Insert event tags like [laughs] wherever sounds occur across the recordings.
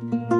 Sacerdote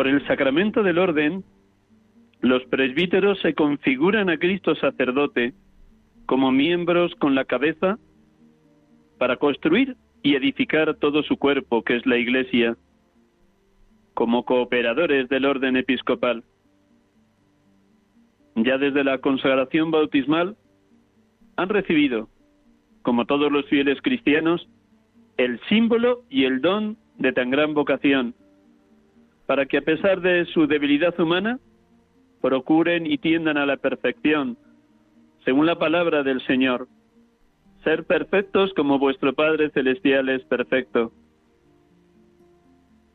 Por el sacramento del orden, los presbíteros se configuran a Cristo sacerdote como miembros con la cabeza para construir y edificar todo su cuerpo, que es la Iglesia, como cooperadores del orden episcopal. Ya desde la consagración bautismal han recibido, como todos los fieles cristianos, el símbolo y el don de tan gran vocación, para que a pesar de su debilidad humana, procuren y tiendan a la perfección, según la palabra del Señor, ser perfectos como vuestro Padre Celestial es perfecto.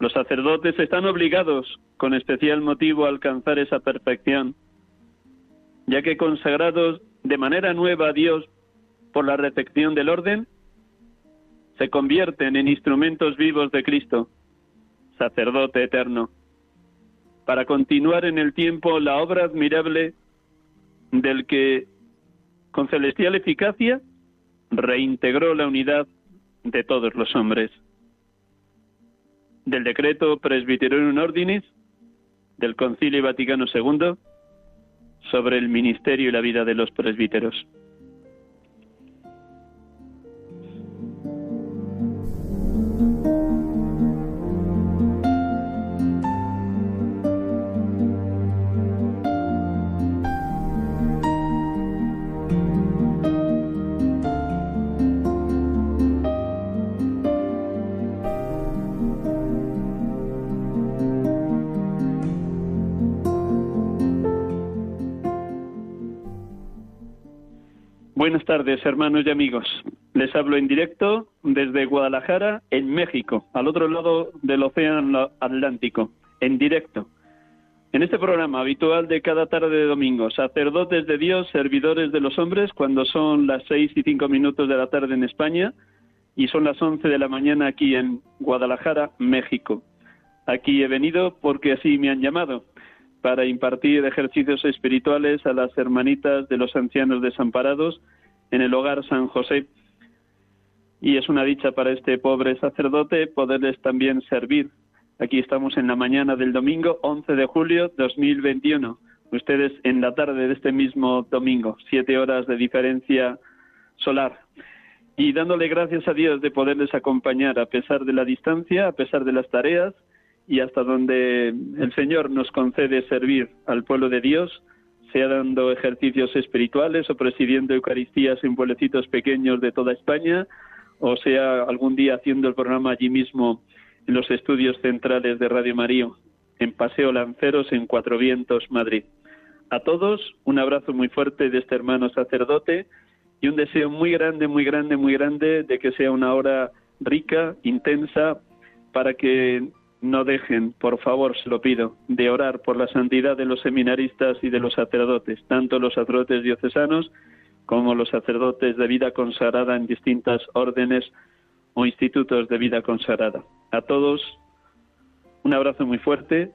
Los sacerdotes están obligados, con especial motivo, a alcanzar esa perfección, ya que consagrados de manera nueva a Dios por la recepción del orden, se convierten en instrumentos vivos de Cristo, sacerdote eterno, para continuar en el tiempo la obra admirable del que, con celestial eficacia, reintegró la unidad de todos los hombres. Del decreto Presbyterorum Ordinis del Concilio Vaticano II sobre el ministerio y la vida de los presbíteros. Buenas tardes, hermanos y amigos. Les hablo en directo desde Guadalajara, en México, al otro lado del Océano Atlántico, en directo. En este programa habitual de cada tarde de domingo, sacerdotes de Dios, servidores de los hombres, cuando son las seis y cinco minutos de la tarde en España y son las once de la mañana aquí en Guadalajara, México. Aquí he venido porque así me han llamado para impartir ejercicios espirituales a las hermanitas de los ancianos desamparados en el hogar San José. Y es una dicha para este pobre sacerdote poderles también servir. Aquí estamos en la mañana del domingo 11 de julio 2021. Ustedes en la tarde de este mismo domingo, siete horas de diferencia solar. Y dándole gracias a Dios de poderles acompañar a pesar de la distancia, a pesar de las tareas, y hasta donde el Señor nos concede servir al pueblo de Dios, sea dando ejercicios espirituales o presidiendo Eucaristías en pueblecitos pequeños de toda España, o sea algún día haciendo el programa allí mismo en los estudios centrales de Radio María, en Paseo Lanceros, en Cuatro Vientos, Madrid. A todos un abrazo muy fuerte de este hermano sacerdote y un deseo muy grande, muy grande, muy grande de que sea una hora rica, intensa, para que no dejen, por favor, se lo pido, de orar por la santidad de los seminaristas y de los sacerdotes, tanto los sacerdotes diocesanos como los sacerdotes de vida consagrada en distintas órdenes o institutos de vida consagrada. A todos un abrazo muy fuerte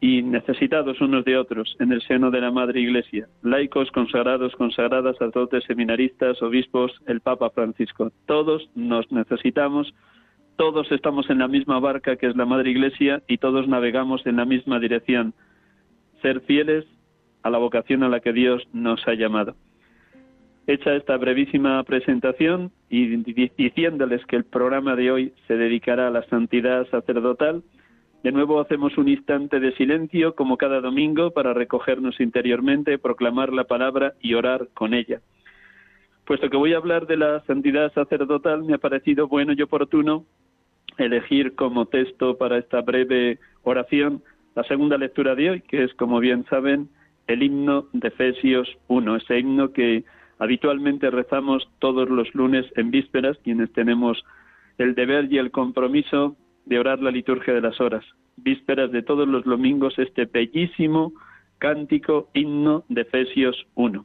y necesitados unos de otros en el seno de la Madre Iglesia, laicos, consagrados, consagradas, sacerdotes, seminaristas, obispos, el Papa Francisco. Todos nos necesitamos, todos estamos en la misma barca que es la Madre Iglesia y todos navegamos en la misma dirección, ser fieles a la vocación a la que Dios nos ha llamado. Hecha esta brevísima presentación y diciéndoles que el programa de hoy se dedicará a la santidad sacerdotal, de nuevo hacemos un instante de silencio como cada domingo para recogernos interiormente, proclamar la palabra y orar con ella. Puesto que voy a hablar de la santidad sacerdotal, me ha parecido bueno y oportuno elegir como texto para esta breve oración la segunda lectura de hoy, que es, como bien saben, el himno de Efesios 1, ese himno que habitualmente rezamos todos los lunes en vísperas, quienes tenemos el deber y el compromiso de orar la liturgia de las horas, vísperas de todos los domingos, este bellísimo cántico himno de Efesios 1.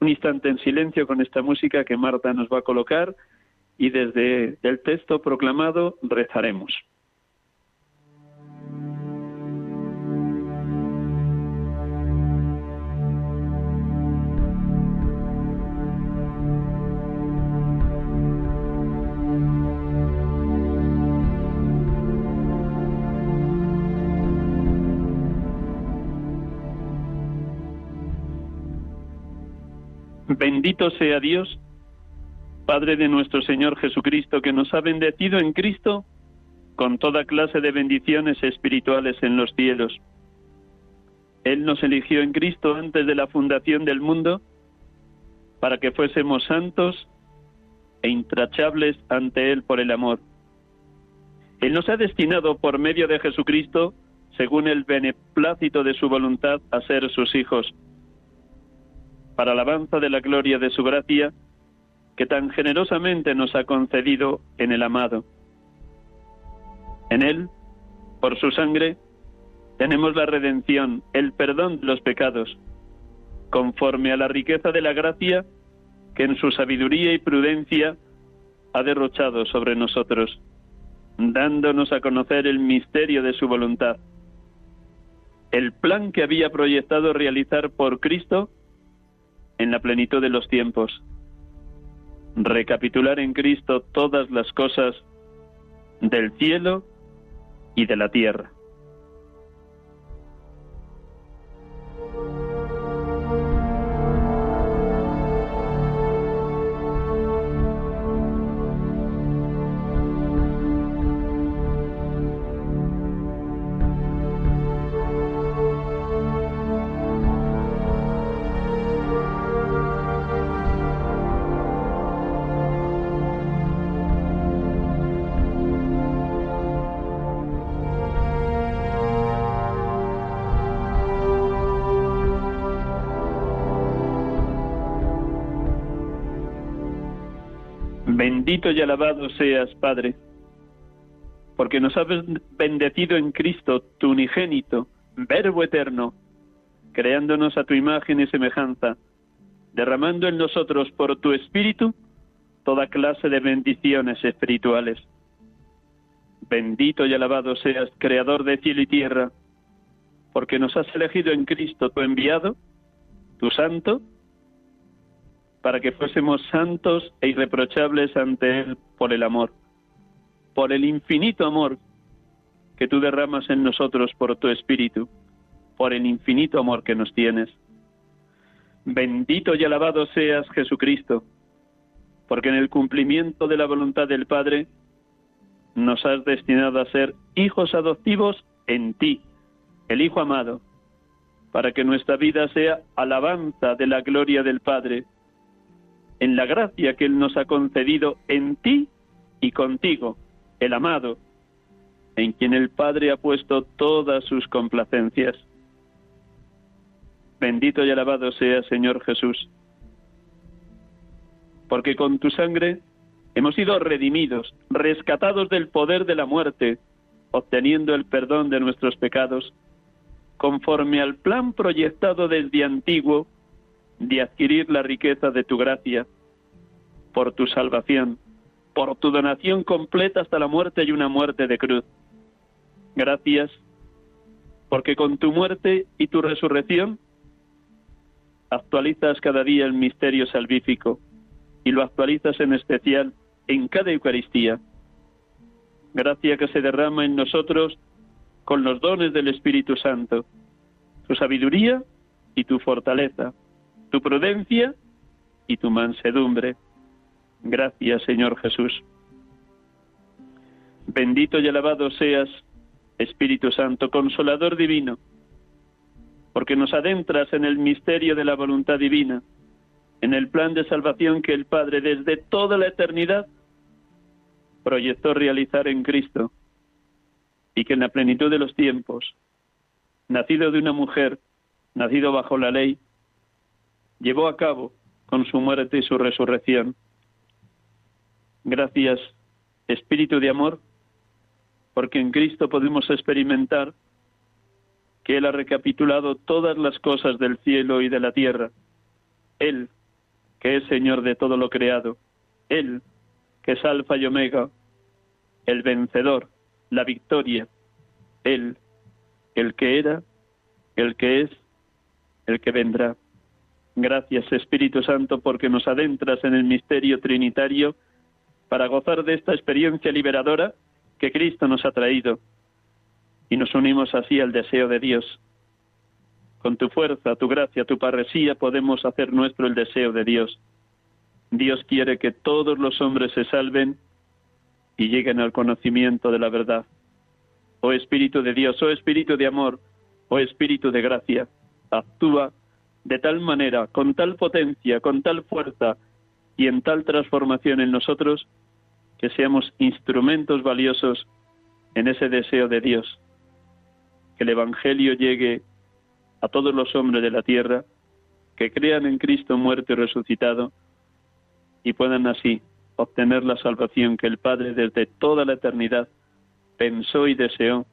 Un instante en silencio con esta música que Marta nos va a colocar y desde el texto proclamado rezaremos. Bendito sea Dios, Padre de nuestro Señor Jesucristo, que nos ha bendecido en Cristo con toda clase de bendiciones espirituales en los cielos. Él nos eligió en Cristo antes de la fundación del mundo para que fuésemos santos e intrachables ante Él por el amor. Él nos ha destinado por medio de Jesucristo, según el beneplácito de su voluntad, a ser sus hijos para alabanza de la gloria de su gracia, que tan generosamente nos ha concedido en el amado. En él, por su sangre, tenemos la redención, el perdón de los pecados, conforme a la riqueza de la gracia que en su sabiduría y prudencia ha derrochado sobre nosotros, dándonos a conocer el misterio de su voluntad. El plan que había proyectado realizar por Cristo en la plenitud de los tiempos. Recapitular en Cristo todas las cosas del cielo y de la tierra. Bendito y alabado seas, Padre, porque nos has bendecido en Cristo, tu unigénito, Verbo eterno, creándonos a tu imagen y semejanza, derramando en nosotros por tu Espíritu toda clase de bendiciones espirituales. Bendito y alabado seas, Creador de cielo y tierra, porque nos has elegido en Cristo, tu enviado, tu santo, para que fuésemos santos e irreprochables ante Él por el amor, por el infinito amor que tú derramas en nosotros por tu Espíritu, por el infinito amor que nos tienes. Bendito y alabado seas Jesucristo, porque en el cumplimiento de la voluntad del Padre nos has destinado a ser hijos adoptivos en ti, el Hijo amado, para que nuestra vida sea alabanza de la gloria del Padre en la gracia que Él nos ha concedido en ti y contigo, el amado, en quien el Padre ha puesto todas sus complacencias. Bendito y alabado sea Señor Jesús, porque con tu sangre Hemos sido redimidos, rescatados del poder de la muerte, obteniendo el perdón de nuestros pecados, conforme al plan proyectado desde antiguo de adquirir la riqueza de tu gracia, por tu salvación, por tu donación completa hasta la muerte y una muerte de cruz. Gracias, porque con tu muerte y tu resurrección actualizas cada día el misterio salvífico y lo actualizas en especial en cada Eucaristía. Gracia que se derrama en nosotros con los dones del Espíritu Santo, tu sabiduría y tu fortaleza, tu prudencia y tu mansedumbre. Gracias, Señor Jesús. Bendito y alabado seas, Espíritu Santo, consolador divino, porque nos adentras en el misterio de la voluntad divina, en el plan de salvación que el Padre desde toda la eternidad proyectó realizar en Cristo y que en la plenitud de los tiempos, nacido de una mujer, nacido bajo la ley, llevó a cabo con su muerte y su resurrección. Gracias, Espíritu de Amor, porque en Cristo podemos experimentar que Él ha recapitulado todas las cosas del cielo y de la tierra. Él, que es Señor de todo lo creado. Él, que es Alfa y Omega, el vencedor, la victoria. Él, el que era, el que es, el que vendrá. Gracias, Espíritu Santo, porque nos adentras en el misterio trinitario para gozar de esta experiencia liberadora que Cristo nos ha traído y nos unimos así al deseo de Dios. Con tu fuerza, tu gracia, tu parresía podemos hacer nuestro el deseo de Dios. Dios quiere que todos los hombres se salven y lleguen al conocimiento de la verdad. Oh Espíritu de Dios, oh Espíritu de amor, oh Espíritu de gracia, actúa de tal manera, con tal potencia, con tal fuerza y en tal transformación en nosotros, que seamos instrumentos valiosos en ese deseo de Dios que el Evangelio llegue a todos los hombres de la tierra, que crean en Cristo muerto y resucitado, y puedan así obtener la salvación que el Padre desde toda la eternidad pensó y deseó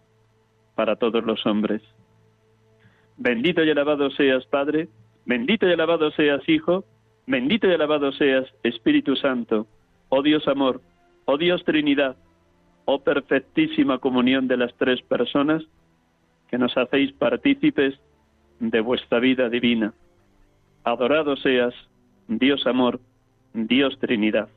para todos los hombres. Bendito y alabado seas, Padre, bendito y alabado seas, Hijo, bendito y alabado seas, Espíritu Santo, oh Dios amor, oh Dios Trinidad, oh perfectísima comunión de las tres personas, que nos hacéis partícipes de vuestra vida divina. Adorado seas, Dios amor, Dios Trinidad.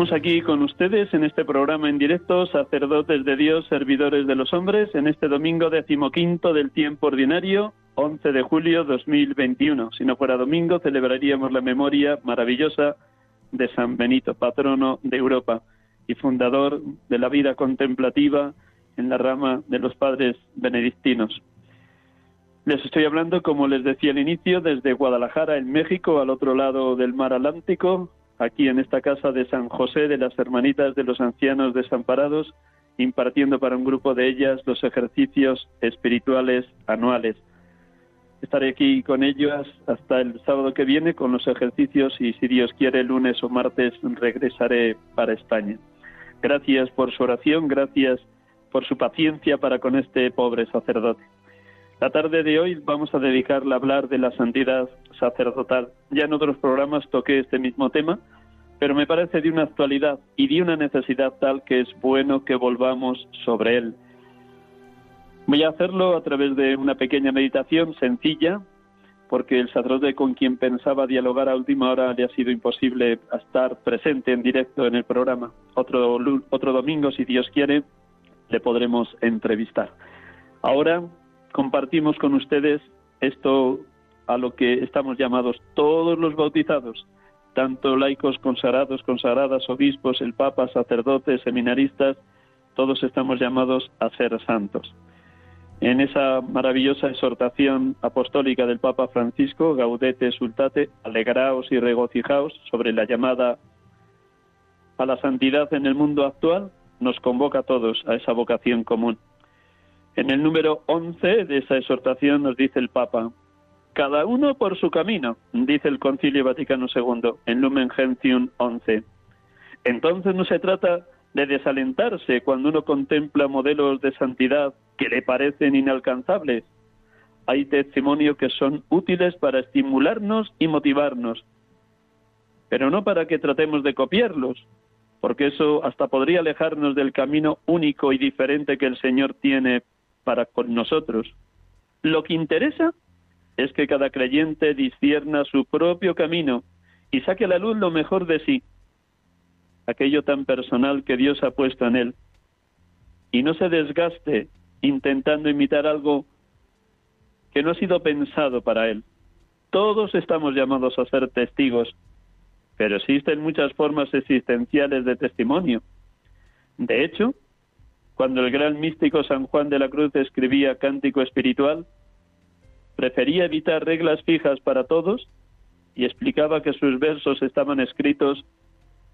Estamos aquí con ustedes en este programa en directo, sacerdotes de Dios, servidores de los hombres, en este domingo decimoquinto del tiempo ordinario, 11 de julio 2021. Si no fuera domingo, celebraríamos la memoria maravillosa de San Benito, patrono de Europa y fundador de la vida contemplativa en la rama de los padres benedictinos. Les estoy hablando, como les decía al inicio, desde Guadalajara, en México, al otro lado del mar Atlántico, aquí en esta casa de San José de las Hermanitas de los Ancianos Desamparados, impartiendo para un grupo de ellas los ejercicios espirituales anuales. Estaré aquí con ellas hasta el sábado que viene con los ejercicios y si Dios quiere lunes o martes regresaré para España. Gracias por su oración, gracias por su paciencia para con este pobre sacerdote. La tarde de hoy vamos a dedicarla a hablar de la santidad sacerdotal. Ya en otros programas toqué este mismo tema, pero me parece de una actualidad y de una necesidad tal que es bueno que volvamos sobre él. Voy a hacerlo a través de una pequeña meditación sencilla, porque el sacerdote con quien pensaba dialogar a última hora le ha sido imposible estar presente en directo en el programa. Otro, otro domingo, si Dios quiere, le podremos entrevistar. Ahora compartimos con ustedes esto a lo que estamos llamados todos los bautizados tanto laicos consagrados, consagradas, obispos, el Papa, sacerdotes, seminaristas, todos estamos llamados a ser santos. En esa maravillosa exhortación apostólica del Papa Francisco, Gaudete Sultate, alegraos y regocijaos sobre la llamada a la santidad en el mundo actual, nos convoca a todos a esa vocación común. En el número 11 de esa exhortación nos dice el Papa, cada uno por su camino, dice el Concilio Vaticano II en Lumen Gentium 11. Entonces no se trata de desalentarse cuando uno contempla modelos de santidad que le parecen inalcanzables. Hay testimonios que son útiles para estimularnos y motivarnos, pero no para que tratemos de copiarlos, porque eso hasta podría alejarnos del camino único y diferente que el Señor tiene para con nosotros. Lo que interesa es que cada creyente discierna su propio camino y saque a la luz lo mejor de sí, aquello tan personal que Dios ha puesto en él, y no se desgaste intentando imitar algo que no ha sido pensado para él. Todos estamos llamados a ser testigos, pero existen muchas formas existenciales de testimonio. De hecho, cuando el gran místico San Juan de la Cruz escribía Cántico Espiritual, prefería evitar reglas fijas para todos y explicaba que sus versos estaban escritos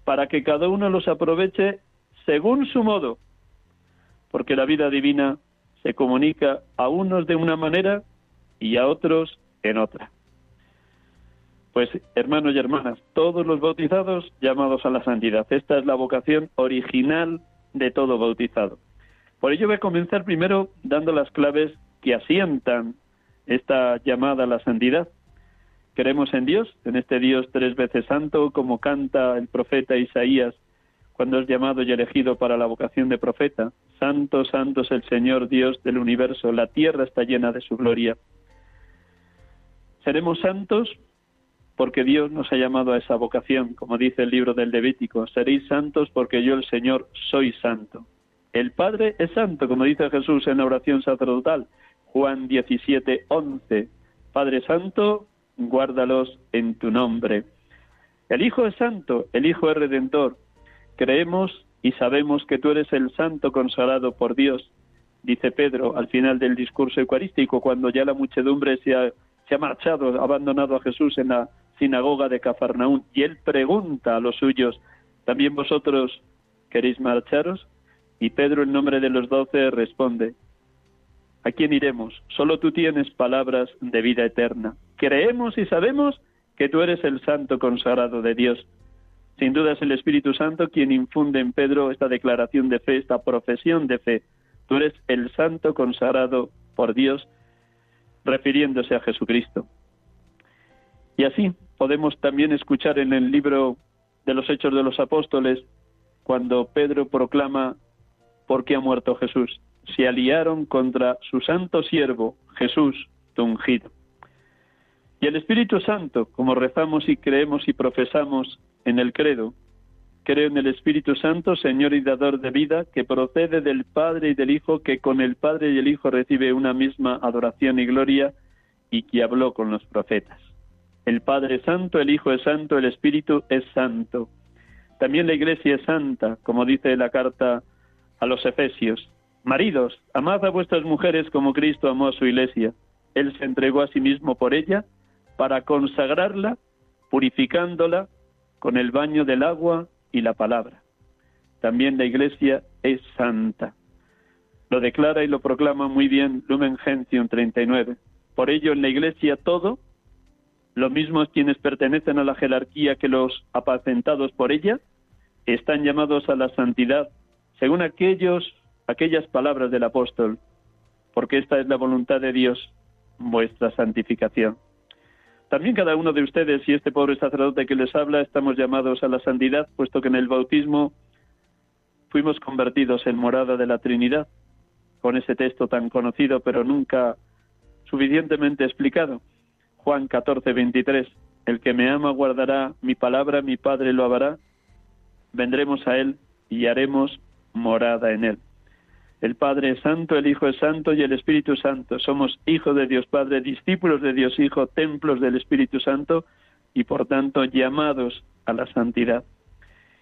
para que cada uno los aproveche según su modo, porque la vida divina se comunica a unos de una manera y a otros en otra. Pues hermanos y hermanas, todos los bautizados llamados a la santidad. Esta es la vocación original de todo bautizado. Por ello voy a comenzar primero dando las claves que asientan esta llamada a la santidad. Creemos en Dios, en este Dios tres veces santo, como canta el profeta Isaías cuando es llamado y elegido para la vocación de profeta. Santo, santo es el Señor Dios del universo, la tierra está llena de su gloria. Seremos santos porque Dios nos ha llamado a esa vocación, como dice el libro del Levítico, seréis santos porque yo el Señor soy santo. El Padre es santo, como dice Jesús en la oración sacerdotal, Juan 17, 11. Padre Santo, guárdalos en tu nombre. El Hijo es santo, el Hijo es redentor. Creemos y sabemos que tú eres el santo consagrado por Dios, dice Pedro al final del discurso eucarístico, cuando ya la muchedumbre se ha, se ha marchado, ha abandonado a Jesús en la sinagoga de Cafarnaún, y él pregunta a los suyos, ¿también vosotros queréis marcharos? Y Pedro, en nombre de los doce, responde, ¿A quién iremos? Solo tú tienes palabras de vida eterna. Creemos y sabemos que tú eres el santo consagrado de Dios. Sin duda es el Espíritu Santo quien infunde en Pedro esta declaración de fe, esta profesión de fe. Tú eres el santo consagrado por Dios, refiriéndose a Jesucristo. Y así podemos también escuchar en el libro de los Hechos de los Apóstoles, cuando Pedro proclama por qué ha muerto Jesús se aliaron contra su santo siervo, Jesús, tu ungido. Y el Espíritu Santo, como rezamos y creemos y profesamos en el credo, creo en el Espíritu Santo, Señor y dador de vida, que procede del Padre y del Hijo, que con el Padre y el Hijo recibe una misma adoración y gloria, y que habló con los profetas. El Padre es santo, el Hijo es santo, el Espíritu es santo. También la Iglesia es santa, como dice la carta a los Efesios. Maridos, amad a vuestras mujeres como Cristo amó a su iglesia. Él se entregó a sí mismo por ella para consagrarla, purificándola con el baño del agua y la palabra. También la iglesia es santa. Lo declara y lo proclama muy bien Lumen Gentium 39. Por ello, en la iglesia todo, lo mismo quienes pertenecen a la jerarquía que los apacentados por ella, están llamados a la santidad, según aquellos aquellas palabras del apóstol, porque esta es la voluntad de Dios, vuestra santificación. También cada uno de ustedes y este pobre sacerdote que les habla estamos llamados a la santidad, puesto que en el bautismo fuimos convertidos en morada de la Trinidad, con ese texto tan conocido pero nunca suficientemente explicado. Juan 14, 23. El que me ama guardará mi palabra, mi Padre lo hará. Vendremos a él y haremos morada en él. El Padre es santo, el Hijo es santo y el Espíritu Santo. Somos hijos de Dios Padre, discípulos de Dios Hijo, templos del Espíritu Santo y por tanto llamados a la santidad.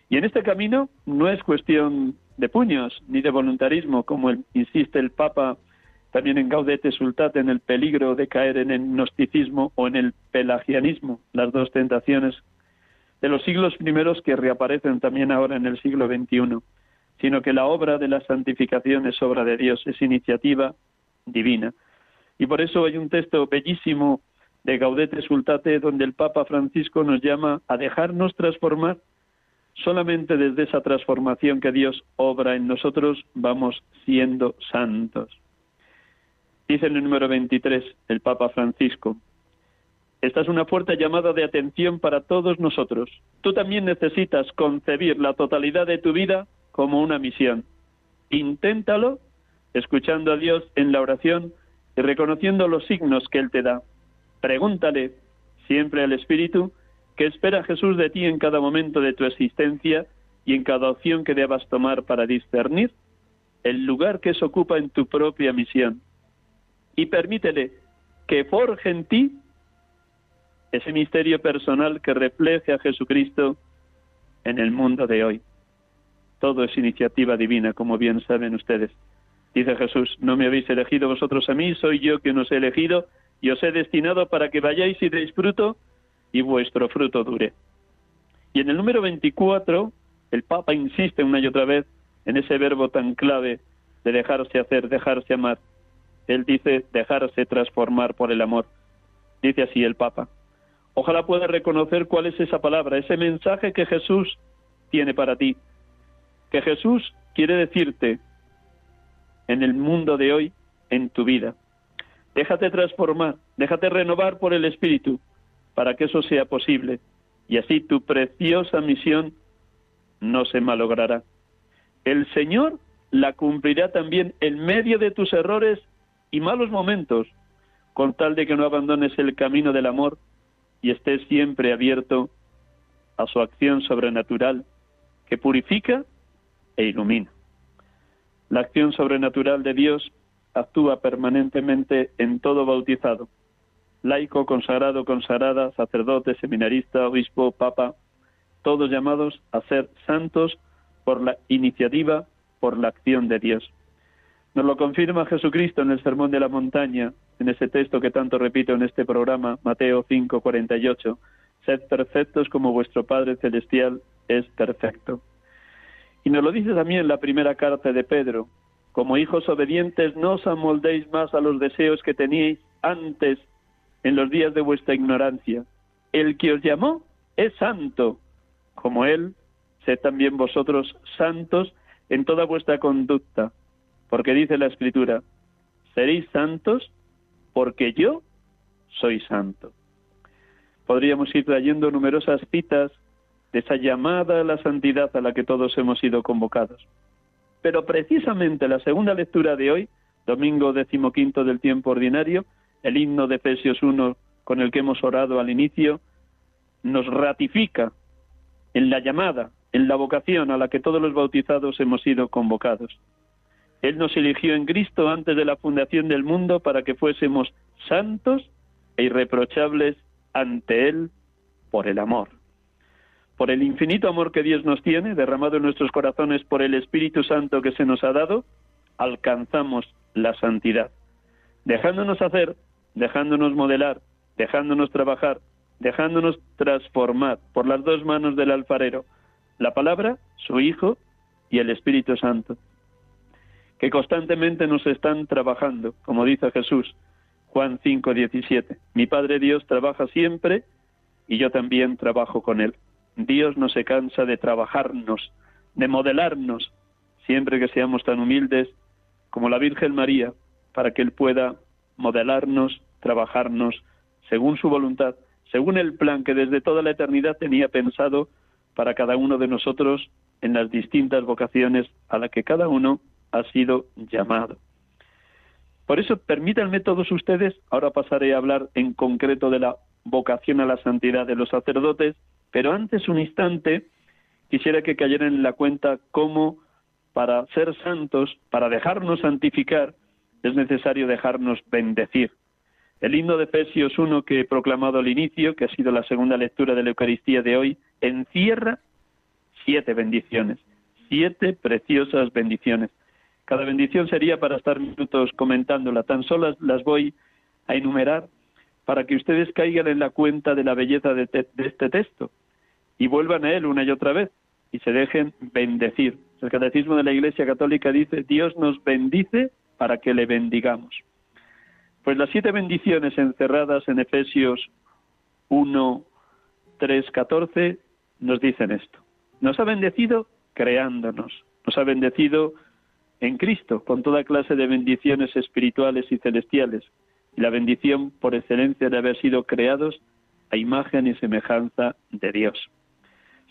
Y en este camino no es cuestión de puños ni de voluntarismo, como insiste el Papa también en Gaudete Sultate en el peligro de caer en el gnosticismo o en el pelagianismo, las dos tentaciones de los siglos primeros que reaparecen también ahora en el siglo XXI, sino que la obra de la santificación es obra de Dios, es iniciativa divina. Y por eso hay un texto bellísimo de Gaudete Sultate donde el Papa Francisco nos llama a dejarnos transformar. Solamente desde esa transformación que Dios obra en nosotros vamos siendo santos. Dice en el número 23 el Papa Francisco, esta es una fuerte llamada de atención para todos nosotros. Tú también necesitas concebir la totalidad de tu vida como una misión. Inténtalo escuchando a Dios en la oración y reconociendo los signos que Él te da. Pregúntale siempre al Espíritu qué espera Jesús de ti en cada momento de tu existencia y en cada opción que debas tomar para discernir el lugar que se ocupa en tu propia misión. Y permítele que forje en ti ese misterio personal que refleje a Jesucristo en el mundo de hoy. Todo es iniciativa divina, como bien saben ustedes. Dice Jesús, no me habéis elegido vosotros a mí, soy yo quien os he elegido y os he destinado para que vayáis y deis fruto y vuestro fruto dure. Y en el número 24, el Papa insiste una y otra vez en ese verbo tan clave de dejarse hacer, dejarse amar. Él dice dejarse transformar por el amor. Dice así el Papa. Ojalá puedas reconocer cuál es esa palabra, ese mensaje que Jesús tiene para ti. Que Jesús quiere decirte en el mundo de hoy, en tu vida. Déjate transformar, déjate renovar por el Espíritu para que eso sea posible y así tu preciosa misión no se malogrará. El Señor la cumplirá también en medio de tus errores y malos momentos, con tal de que no abandones el camino del amor y estés siempre abierto a su acción sobrenatural que purifica e ilumina. La acción sobrenatural de Dios actúa permanentemente en todo bautizado, laico, consagrado, consagrada, sacerdote, seminarista, obispo, papa, todos llamados a ser santos por la iniciativa, por la acción de Dios. Nos lo confirma Jesucristo en el Sermón de la Montaña, en ese texto que tanto repito en este programa, Mateo 5, 48. Sed perfectos como vuestro Padre Celestial es perfecto. Y nos lo dice también la primera carta de Pedro. Como hijos obedientes, no os amoldéis más a los deseos que teníais antes en los días de vuestra ignorancia. El que os llamó es santo, como Él, sed también vosotros santos en toda vuestra conducta porque dice la Escritura, seréis santos porque yo soy santo. Podríamos ir trayendo numerosas citas de esa llamada a la santidad a la que todos hemos sido convocados. Pero precisamente la segunda lectura de hoy, domingo decimoquinto del tiempo ordinario, el himno de Efesios 1 con el que hemos orado al inicio, nos ratifica en la llamada, en la vocación a la que todos los bautizados hemos sido convocados. Él nos eligió en Cristo antes de la fundación del mundo para que fuésemos santos e irreprochables ante Él por el amor. Por el infinito amor que Dios nos tiene, derramado en nuestros corazones por el Espíritu Santo que se nos ha dado, alcanzamos la santidad. Dejándonos hacer, dejándonos modelar, dejándonos trabajar, dejándonos transformar por las dos manos del alfarero, la palabra, su Hijo y el Espíritu Santo que constantemente nos están trabajando, como dice Jesús, Juan 5, 17. Mi Padre Dios trabaja siempre y yo también trabajo con Él. Dios no se cansa de trabajarnos, de modelarnos, siempre que seamos tan humildes como la Virgen María, para que Él pueda modelarnos, trabajarnos según su voluntad, según el plan que desde toda la eternidad tenía pensado para cada uno de nosotros en las distintas vocaciones a las que cada uno ha sido llamado. Por eso, permítanme todos ustedes, ahora pasaré a hablar en concreto de la vocación a la santidad de los sacerdotes, pero antes un instante quisiera que cayeran en la cuenta cómo para ser santos, para dejarnos santificar, es necesario dejarnos bendecir. El himno de Efesios 1 que he proclamado al inicio, que ha sido la segunda lectura de la Eucaristía de hoy, encierra siete bendiciones, siete preciosas bendiciones. Cada bendición sería para estar minutos comentándola, tan solo las voy a enumerar para que ustedes caigan en la cuenta de la belleza de, de este texto y vuelvan a él una y otra vez y se dejen bendecir. El Catecismo de la Iglesia Católica dice, Dios nos bendice para que le bendigamos. Pues las siete bendiciones encerradas en Efesios 1, 3, 14 nos dicen esto. Nos ha bendecido creándonos, nos ha bendecido en Cristo con toda clase de bendiciones espirituales y celestiales, y la bendición por excelencia de haber sido creados a imagen y semejanza de Dios.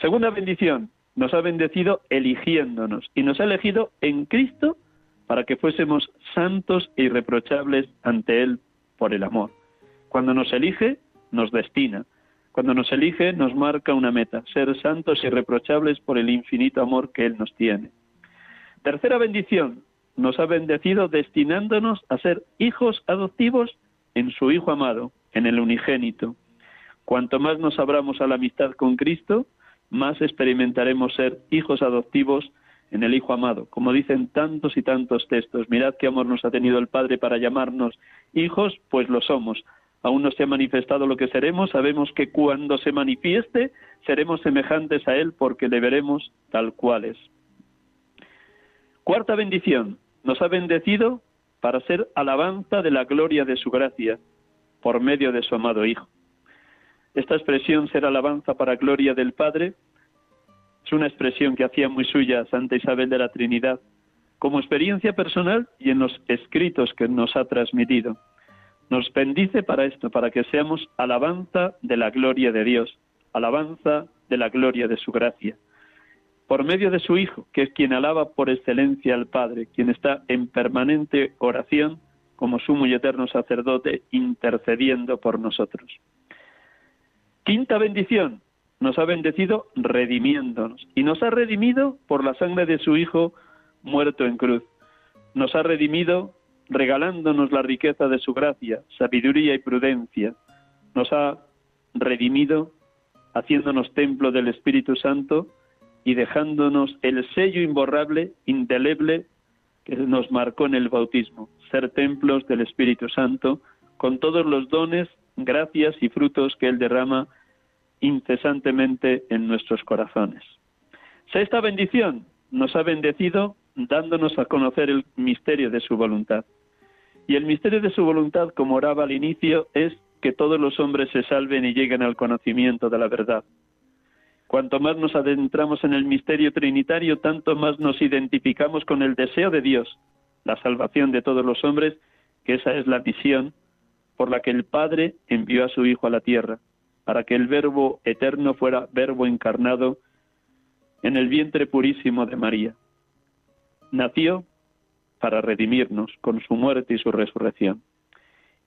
Segunda bendición, nos ha bendecido eligiéndonos y nos ha elegido en Cristo para que fuésemos santos e irreprochables ante Él por el amor. Cuando nos elige, nos destina. Cuando nos elige, nos marca una meta, ser santos e irreprochables por el infinito amor que Él nos tiene. Tercera bendición, nos ha bendecido destinándonos a ser hijos adoptivos en su Hijo amado, en el unigénito. Cuanto más nos abramos a la amistad con Cristo, más experimentaremos ser hijos adoptivos en el Hijo amado. Como dicen tantos y tantos textos, mirad qué amor nos ha tenido el Padre para llamarnos hijos, pues lo somos. Aún no se ha manifestado lo que seremos, sabemos que cuando se manifieste seremos semejantes a Él porque le veremos tal cual es. Cuarta bendición, nos ha bendecido para ser alabanza de la gloria de su gracia por medio de su amado Hijo. Esta expresión, ser alabanza para gloria del Padre, es una expresión que hacía muy suya Santa Isabel de la Trinidad, como experiencia personal y en los escritos que nos ha transmitido. Nos bendice para esto, para que seamos alabanza de la gloria de Dios, alabanza de la gloria de su gracia. Por medio de su Hijo, que es quien alaba por excelencia al Padre, quien está en permanente oración como sumo y eterno sacerdote intercediendo por nosotros. Quinta bendición, nos ha bendecido redimiéndonos y nos ha redimido por la sangre de su Hijo muerto en cruz. Nos ha redimido regalándonos la riqueza de su gracia, sabiduría y prudencia. Nos ha redimido haciéndonos templo del Espíritu Santo y dejándonos el sello imborrable, indeleble, que nos marcó en el bautismo, ser templos del Espíritu Santo, con todos los dones, gracias y frutos que Él derrama incesantemente en nuestros corazones. Sexta bendición, nos ha bendecido dándonos a conocer el misterio de su voluntad. Y el misterio de su voluntad, como oraba al inicio, es que todos los hombres se salven y lleguen al conocimiento de la verdad. Cuanto más nos adentramos en el misterio trinitario, tanto más nos identificamos con el deseo de Dios, la salvación de todos los hombres, que esa es la misión por la que el Padre envió a su Hijo a la tierra para que el Verbo eterno fuera Verbo encarnado en el vientre purísimo de María. Nació para redimirnos con su muerte y su resurrección.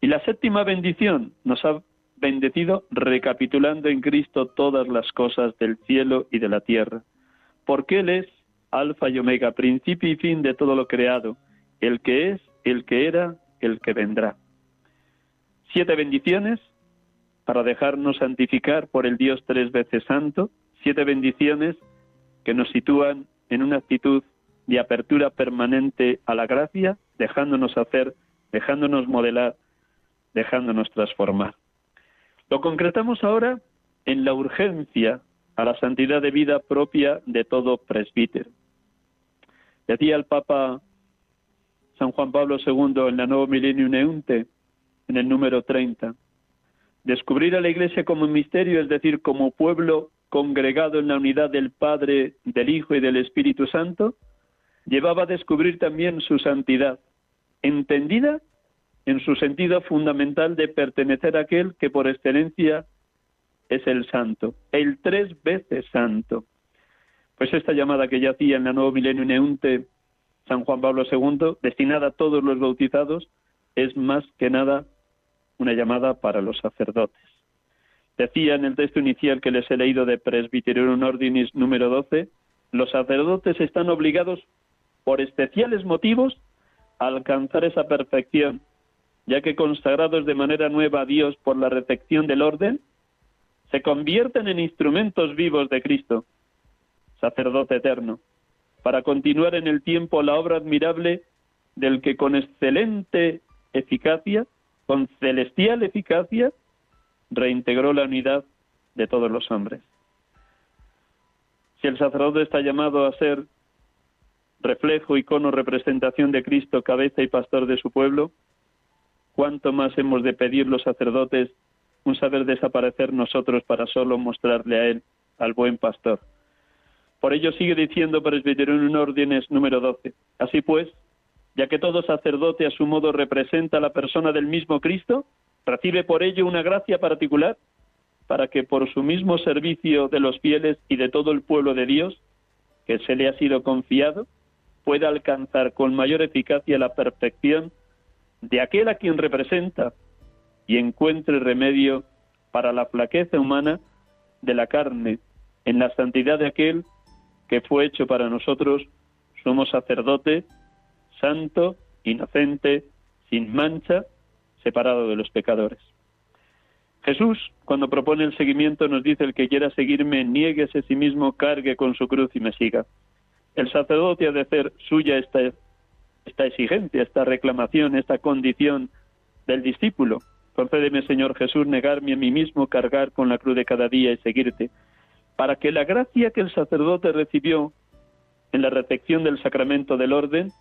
Y la séptima bendición nos ha bendecido recapitulando en Cristo todas las cosas del cielo y de la tierra, porque Él es alfa y omega, principio y fin de todo lo creado, el que es, el que era, el que vendrá. Siete bendiciones para dejarnos santificar por el Dios tres veces santo, siete bendiciones que nos sitúan en una actitud de apertura permanente a la gracia, dejándonos hacer, dejándonos modelar, dejándonos transformar. Lo concretamos ahora en la urgencia a la santidad de vida propia de todo presbítero. Decía el Papa San Juan Pablo II en la Nuevo Millennium Neunte, en el número 30, Descubrir a la Iglesia como misterio, es decir, como pueblo congregado en la unidad del Padre, del Hijo y del Espíritu Santo, llevaba a descubrir también su santidad, entendida en su sentido fundamental de pertenecer a aquel que por excelencia es el santo, el tres veces santo. Pues esta llamada que ya hacía en la Nuevo Milenio Neunte San Juan Pablo II, destinada a todos los bautizados, es más que nada una llamada para los sacerdotes. Decía en el texto inicial que les he leído de Presbyterium Ordinis número 12, los sacerdotes están obligados por especiales motivos a alcanzar esa perfección ya que consagrados de manera nueva a Dios por la recepción del orden, se convierten en instrumentos vivos de Cristo, sacerdote eterno, para continuar en el tiempo la obra admirable del que con excelente eficacia, con celestial eficacia, reintegró la unidad de todos los hombres. Si el sacerdote está llamado a ser reflejo, icono, representación de Cristo, cabeza y pastor de su pueblo, cuánto más hemos de pedir los sacerdotes un saber desaparecer nosotros para solo mostrarle a Él, al buen pastor. Por ello sigue diciendo presbítero en órdenes número 12. Así pues, ya que todo sacerdote a su modo representa la persona del mismo Cristo, recibe por ello una gracia particular para que por su mismo servicio de los fieles y de todo el pueblo de Dios, que se le ha sido confiado, pueda alcanzar con mayor eficacia la perfección de aquel a quien representa y encuentre remedio para la flaqueza humana de la carne. En la santidad de aquel que fue hecho para nosotros, somos sacerdote, santo, inocente, sin mancha, separado de los pecadores. Jesús, cuando propone el seguimiento, nos dice el que quiera seguirme, nieguese a sí mismo, cargue con su cruz y me siga. El sacerdote ha de hacer suya esta, esta exigencia, esta reclamación, esta condición del discípulo. Concédeme, Señor Jesús, negarme a mí mismo, cargar con la cruz de cada día y seguirte para que la gracia que el sacerdote recibió en la recepción del sacramento del orden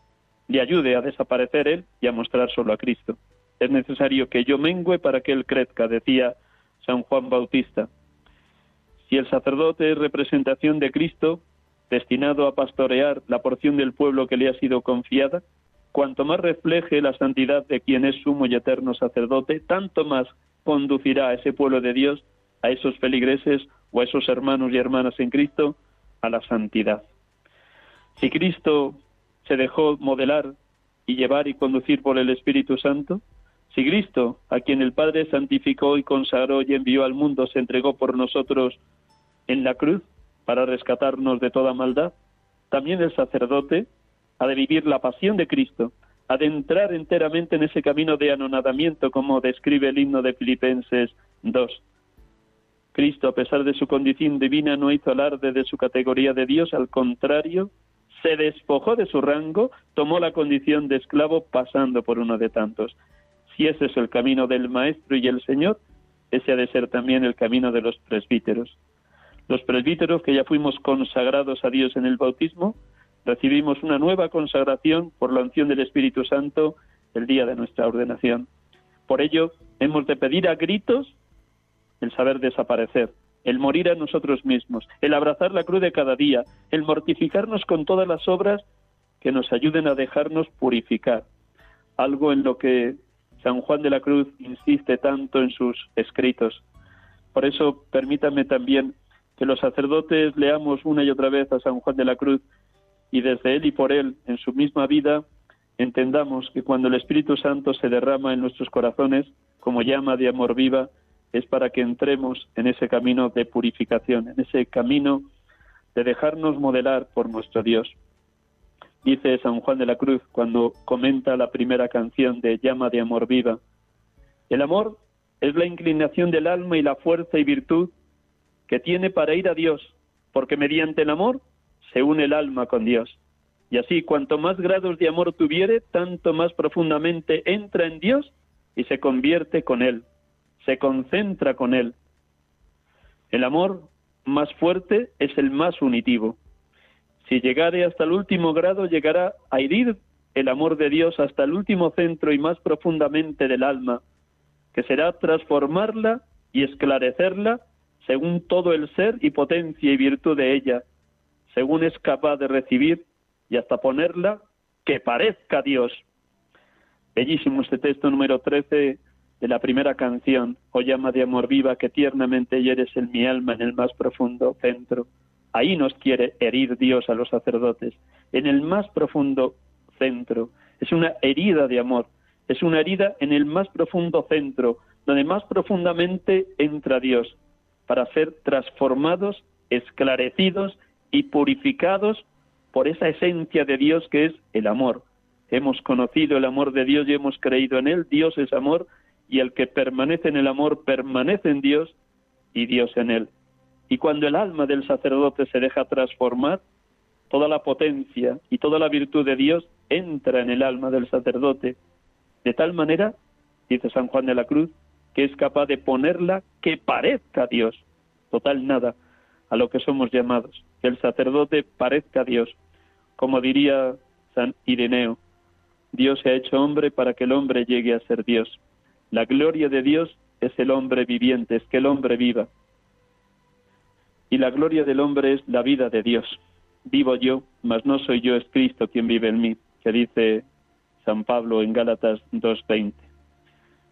le ayude a desaparecer él y a mostrar solo a Cristo. Es necesario que yo mengüe para que él crezca, decía San Juan Bautista. Si el sacerdote es representación de Cristo, destinado a pastorear la porción del pueblo que le ha sido confiada, cuanto más refleje la santidad de quien es sumo y eterno sacerdote, tanto más conducirá a ese pueblo de Dios, a esos feligreses o a esos hermanos y hermanas en Cristo a la santidad. Si Cristo se dejó modelar y llevar y conducir por el Espíritu Santo, si Cristo, a quien el Padre santificó y consagró y envió al mundo, se entregó por nosotros en la cruz para rescatarnos de toda maldad, también el sacerdote ha de vivir la pasión de Cristo, ha de entrar enteramente en ese camino de anonadamiento, como describe el himno de Filipenses 2 Cristo, a pesar de su condición divina, no hizo alarde de su categoría de Dios, al contrario, se despojó de su rango, tomó la condición de esclavo pasando por uno de tantos. Si ese es el camino del Maestro y el Señor, ese ha de ser también el camino de los presbíteros. Los presbíteros que ya fuimos consagrados a Dios en el bautismo, recibimos una nueva consagración por la unción del Espíritu Santo el día de nuestra ordenación. Por ello, hemos de pedir a gritos el saber desaparecer, el morir a nosotros mismos, el abrazar la cruz de cada día, el mortificarnos con todas las obras que nos ayuden a dejarnos purificar, algo en lo que San Juan de la Cruz insiste tanto en sus escritos. Por eso, permítanme también que los sacerdotes leamos una y otra vez a San Juan de la Cruz y desde él y por él, en su misma vida, entendamos que cuando el Espíritu Santo se derrama en nuestros corazones como llama de amor viva, es para que entremos en ese camino de purificación, en ese camino de dejarnos modelar por nuestro Dios. Dice San Juan de la Cruz cuando comenta la primera canción de Llama de Amor Viva, el amor es la inclinación del alma y la fuerza y virtud que tiene para ir a Dios, porque mediante el amor se une el alma con Dios. Y así, cuanto más grados de amor tuviere, tanto más profundamente entra en Dios y se convierte con Él se concentra con Él. El amor más fuerte es el más unitivo. Si llegare hasta el último grado, llegará a herir el amor de Dios hasta el último centro y más profundamente del alma, que será transformarla y esclarecerla según todo el ser y potencia y virtud de ella, según es capaz de recibir y hasta ponerla que parezca Dios. Bellísimo este texto número 13 de la primera canción, O llama de amor viva que tiernamente hieres en mi alma en el más profundo centro. Ahí nos quiere herir Dios a los sacerdotes, en el más profundo centro. Es una herida de amor, es una herida en el más profundo centro, donde más profundamente entra Dios, para ser transformados, esclarecidos y purificados por esa esencia de Dios que es el amor, hemos conocido el amor de Dios y hemos creído en Él, Dios es amor, y el que permanece en el amor permanece en Dios y Dios en Él. Y cuando el alma del sacerdote se deja transformar, toda la potencia y toda la virtud de Dios entra en el alma del sacerdote, de tal manera, dice San Juan de la Cruz, que es capaz de ponerla que parezca Dios, total nada, a lo que somos llamados, que el sacerdote parezca Dios, como diría San Ireneo, Dios se ha hecho hombre para que el hombre llegue a ser Dios. La gloria de Dios es el hombre viviente, es que el hombre viva. Y la gloria del hombre es la vida de Dios. Vivo yo, mas no soy yo, es Cristo quien vive en mí, que dice San Pablo en Gálatas 2.20.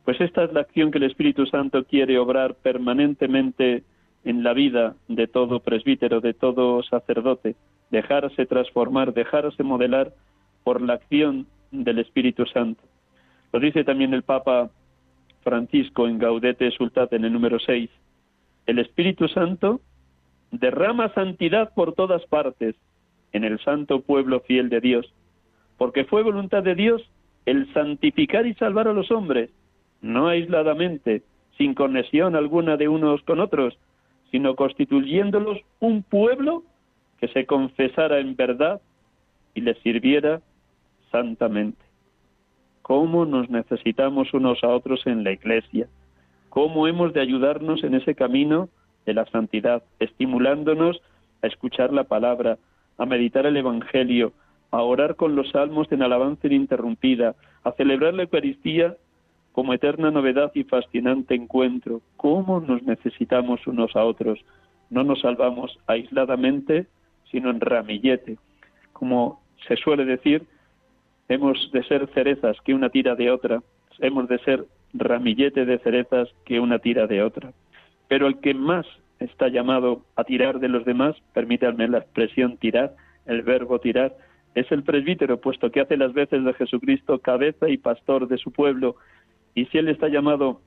Pues esta es la acción que el Espíritu Santo quiere obrar permanentemente en la vida de todo presbítero, de todo sacerdote, dejarse transformar, dejarse modelar por la acción del Espíritu Santo. Lo dice también el Papa Francisco en Gaudete Sultate en el número 6. El Espíritu Santo derrama santidad por todas partes en el santo pueblo fiel de Dios, porque fue voluntad de Dios el santificar y salvar a los hombres, no aisladamente, sin conexión alguna de unos con otros, sino constituyéndolos un pueblo que se confesara en verdad y les sirviera santamente. Cómo nos necesitamos unos a otros en la Iglesia, cómo hemos de ayudarnos en ese camino de la santidad, estimulándonos a escuchar la palabra, a meditar el Evangelio, a orar con los salmos en alabanza ininterrumpida, a celebrar la Eucaristía como eterna novedad y fascinante encuentro. ¿Cómo nos necesitamos unos a otros? No nos salvamos aisladamente, sino en ramillete. Como se suele decir, Hemos de ser cerezas que una tira de otra, hemos de ser ramillete de cerezas que una tira de otra. Pero el que más está llamado a tirar de los demás, permítanme la expresión tirar, el verbo tirar, es el presbítero, puesto que hace las veces de Jesucristo cabeza y pastor de su pueblo. Y si él está llamado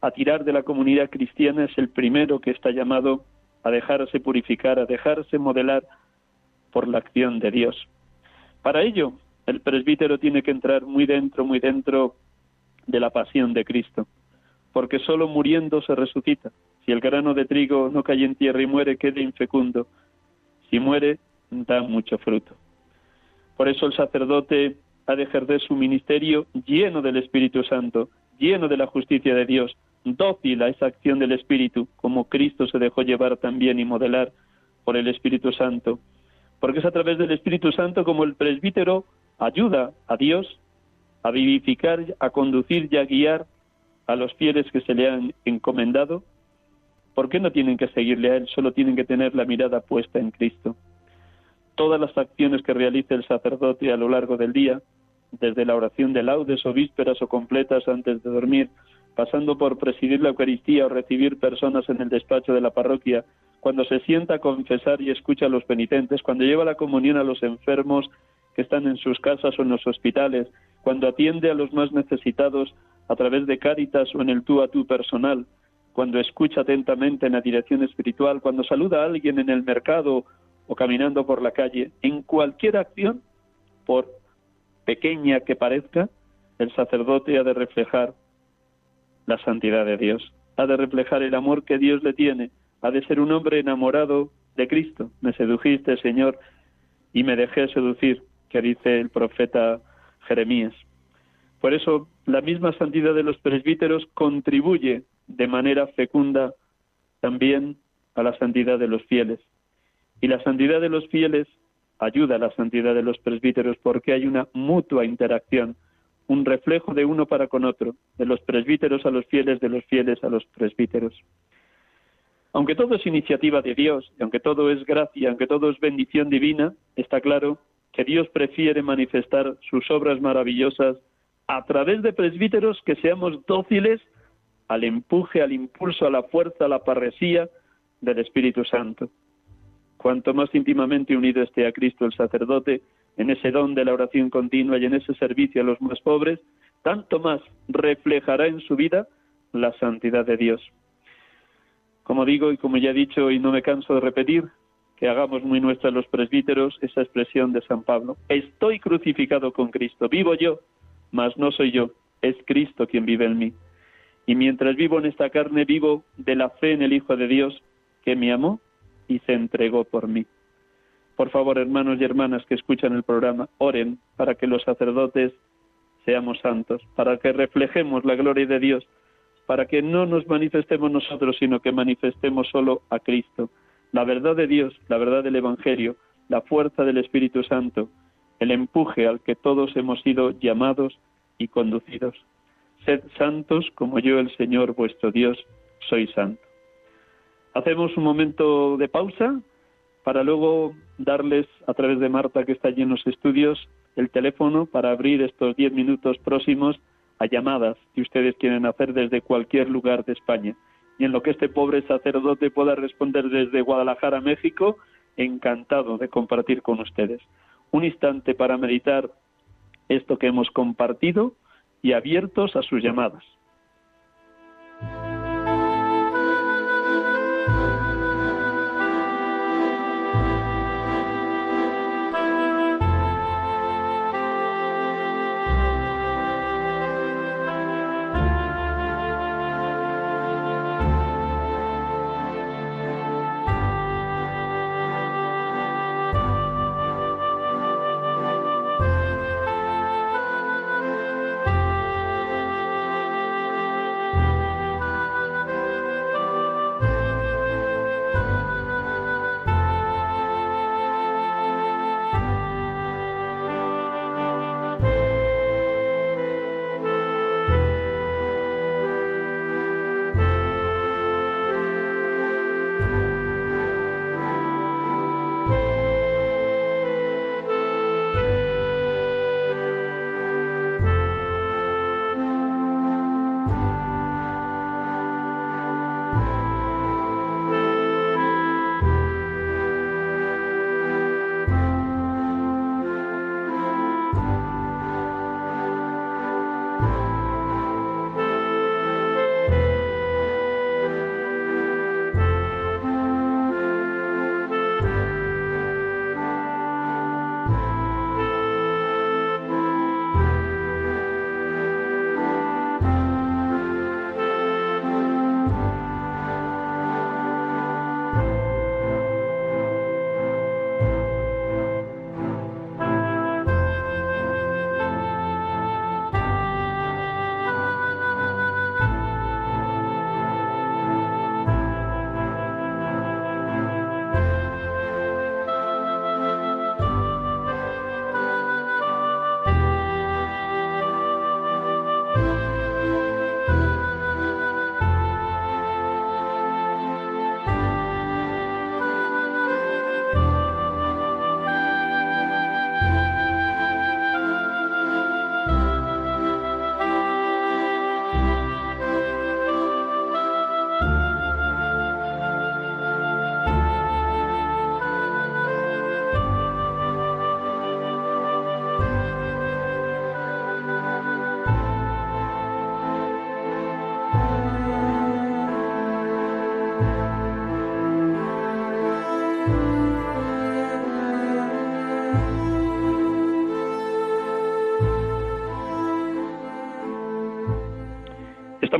a tirar de la comunidad cristiana, es el primero que está llamado a dejarse purificar, a dejarse modelar por la acción de Dios. Para ello, el presbítero tiene que entrar muy dentro, muy dentro de la pasión de Cristo, porque solo muriendo se resucita. Si el grano de trigo no cae en tierra y muere, queda infecundo. Si muere, da mucho fruto. Por eso el sacerdote ha de ejercer su ministerio lleno del Espíritu Santo, lleno de la justicia de Dios, dócil a esa acción del Espíritu, como Cristo se dejó llevar también y modelar por el Espíritu Santo. Porque es a través del Espíritu Santo como el presbítero ayuda a Dios a vivificar, a conducir y a guiar a los fieles que se le han encomendado, ¿por qué no tienen que seguirle a Él? Solo tienen que tener la mirada puesta en Cristo. Todas las acciones que realice el sacerdote a lo largo del día, desde la oración de laudes o vísperas o completas antes de dormir, pasando por presidir la Eucaristía o recibir personas en el despacho de la parroquia, cuando se sienta a confesar y escucha a los penitentes, cuando lleva la comunión a los enfermos que están en sus casas o en los hospitales, cuando atiende a los más necesitados a través de Cáritas o en el tú a tú personal, cuando escucha atentamente en la dirección espiritual, cuando saluda a alguien en el mercado o caminando por la calle, en cualquier acción, por pequeña que parezca, el sacerdote ha de reflejar la santidad de Dios, ha de reflejar el amor que Dios le tiene, ha de ser un hombre enamorado de Cristo. Me sedujiste, Señor, y me dejé seducir que dice el profeta Jeremías. Por eso, la misma santidad de los presbíteros contribuye de manera fecunda también a la santidad de los fieles. Y la santidad de los fieles ayuda a la santidad de los presbíteros porque hay una mutua interacción, un reflejo de uno para con otro, de los presbíteros a los fieles, de los fieles a los presbíteros. Aunque todo es iniciativa de Dios, aunque todo es gracia, aunque todo es bendición divina, está claro que Dios prefiere manifestar sus obras maravillosas a través de presbíteros que seamos dóciles al empuje, al impulso, a la fuerza, a la parresía del Espíritu Santo. Cuanto más íntimamente unido esté a Cristo el sacerdote en ese don de la oración continua y en ese servicio a los más pobres, tanto más reflejará en su vida la santidad de Dios. Como digo y como ya he dicho y no me canso de repetir, que hagamos muy nuestra los presbíteros esa expresión de San Pablo. Estoy crucificado con Cristo, vivo yo, mas no soy yo, es Cristo quien vive en mí. Y mientras vivo en esta carne, vivo de la fe en el Hijo de Dios, que me amó y se entregó por mí. Por favor, hermanos y hermanas que escuchan el programa, oren para que los sacerdotes seamos santos, para que reflejemos la gloria de Dios, para que no nos manifestemos nosotros, sino que manifestemos solo a Cristo, la verdad de Dios, la verdad del Evangelio, la fuerza del Espíritu Santo, el empuje al que todos hemos sido llamados y conducidos. Sed santos como yo, el Señor vuestro Dios, soy santo. Hacemos un momento de pausa para luego darles a través de Marta, que está allí en los estudios, el teléfono para abrir estos diez minutos próximos a llamadas que ustedes quieren hacer desde cualquier lugar de España. En lo que este pobre sacerdote pueda responder desde Guadalajara, México, encantado de compartir con ustedes. Un instante para meditar esto que hemos compartido y abiertos a sus llamadas.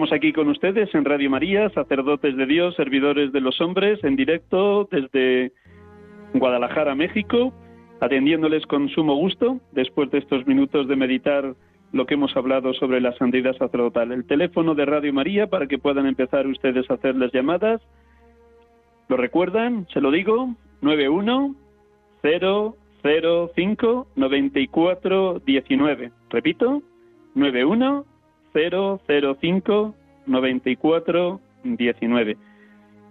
Estamos aquí con ustedes en Radio María, sacerdotes de Dios, servidores de los hombres, en directo desde Guadalajara, México, atendiéndoles con sumo gusto después de estos minutos de meditar lo que hemos hablado sobre la santidad sacerdotal. El teléfono de Radio María para que puedan empezar ustedes a hacerles llamadas. ¿Lo recuerdan? Se lo digo. 91 005 94 19. Repito. 91 005 94 19.